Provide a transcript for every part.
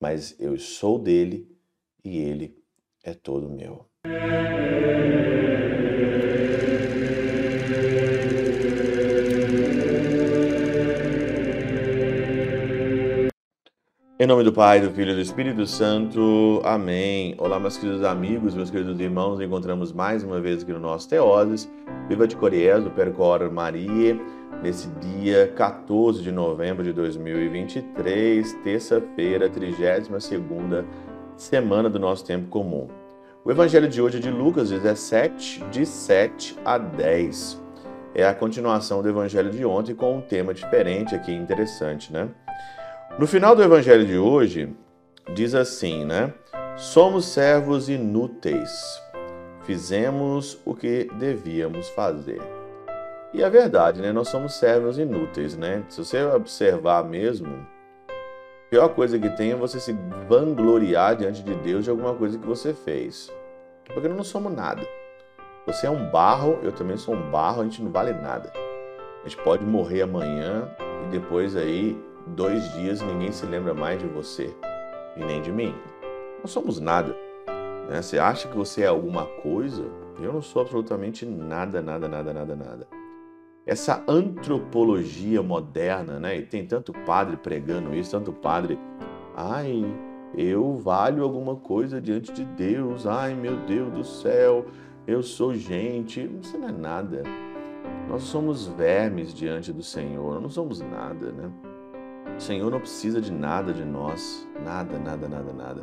mas eu sou dele e ele é todo meu. Em nome do Pai, do Filho e do Espírito Santo. Amém. Olá, meus queridos amigos, meus queridos irmãos. Encontramos mais uma vez aqui no nosso Teoses. Viva de Coriés, do Percor Maria, nesse dia 14 de novembro de 2023, terça-feira, 32 semana do nosso tempo comum. O evangelho de hoje é de Lucas 17, de 7 a 10. É a continuação do evangelho de ontem com um tema diferente aqui, interessante, né? No final do evangelho de hoje, diz assim, né? Somos servos inúteis. Fizemos o que devíamos fazer. E é verdade, né? Nós somos servos inúteis, né? Se você observar mesmo, a pior coisa que tem é você se vangloriar diante de Deus de alguma coisa que você fez. Porque nós não somos nada. Você é um barro, eu também sou um barro, a gente não vale nada. A gente pode morrer amanhã e depois aí dois dias ninguém se lembra mais de você e nem de mim. Nós somos nada. Né? Você acha que você é alguma coisa? Eu não sou absolutamente nada, nada, nada, nada, nada. Essa antropologia moderna, né? E tem tanto padre pregando isso, tanto padre. Ai, eu valho alguma coisa diante de Deus. Ai, meu Deus do céu, eu sou gente. Você não é nada. Nós somos vermes diante do Senhor, não somos nada, né? O Senhor não precisa de nada de nós, nada, nada, nada, nada.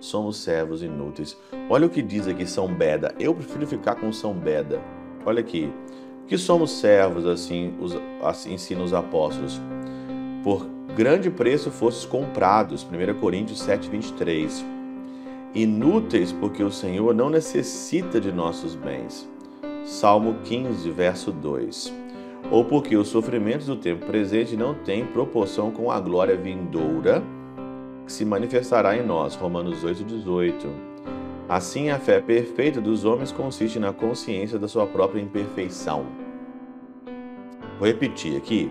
Somos servos inúteis. Olha o que diz aqui São Beda. Eu prefiro ficar com São Beda. Olha aqui. Que somos servos, assim, os, assim ensinam os apóstolos. Por grande preço fostes comprados. 1 Coríntios 7, 23. Inúteis porque o Senhor não necessita de nossos bens. Salmo 15, verso 2 ou porque os sofrimentos do tempo presente não têm proporção com a glória vindoura que se manifestará em nós. Romanos 8:18. Assim, a fé perfeita dos homens consiste na consciência da sua própria imperfeição. Vou repetir aqui.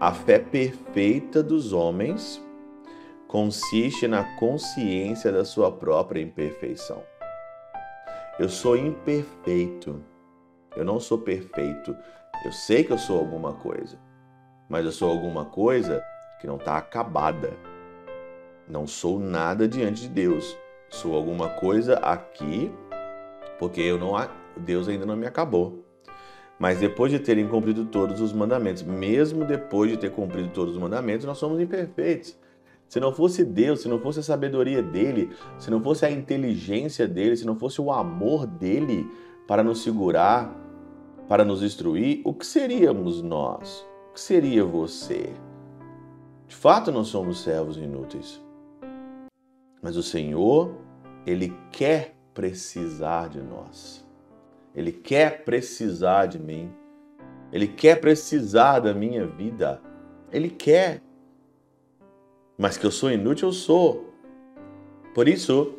A fé perfeita dos homens consiste na consciência da sua própria imperfeição. Eu sou imperfeito. Eu não sou perfeito. Eu sei que eu sou alguma coisa, mas eu sou alguma coisa que não está acabada. Não sou nada diante de Deus. Sou alguma coisa aqui porque eu não Deus ainda não me acabou. Mas depois de terem cumprido todos os mandamentos, mesmo depois de ter cumprido todos os mandamentos, nós somos imperfeitos. Se não fosse Deus, se não fosse a sabedoria dele, se não fosse a inteligência dele, se não fosse o amor dele para nos segurar, para nos instruir, o que seríamos nós? O que seria você? De fato, não somos servos inúteis. Mas o Senhor, Ele quer precisar de nós. Ele quer precisar de mim. Ele quer precisar da minha vida. Ele quer. Mas que eu sou inútil, eu sou. Por isso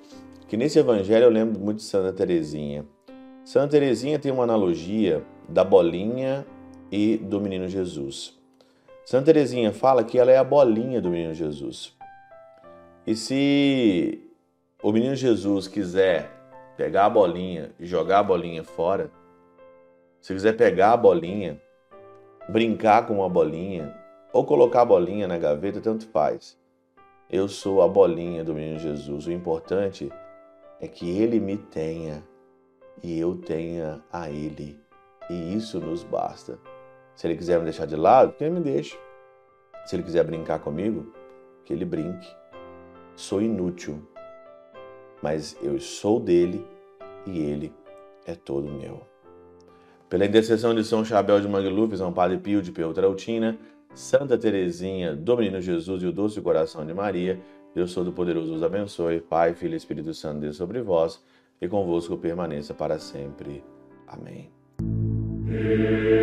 que nesse evangelho eu lembro muito de Santa Teresinha. Santa Teresinha tem uma analogia da bolinha e do menino Jesus. Santa Teresinha fala que ela é a bolinha do menino Jesus. E se o menino Jesus quiser pegar a bolinha e jogar a bolinha fora, se quiser pegar a bolinha, brincar com a bolinha ou colocar a bolinha na gaveta, tanto faz. Eu sou a bolinha do menino Jesus. O importante é que ele me tenha e eu tenha a ele. E isso nos basta. Se ele quiser me deixar de lado, que ele me deixe. Se ele quiser brincar comigo, que ele brinque. Sou inútil, mas eu sou dele e ele é todo meu. Pela intercessão de São Chabel de Mangluf, São Padre Pio de Peltrautina, Santa Teresinha, do Menino Jesus e o Doce Coração de Maria, Deus Todo-Poderoso os abençoe, Pai, Filho e Espírito Santo, Deus sobre vós e convosco permaneça para sempre. Amém. Yeah.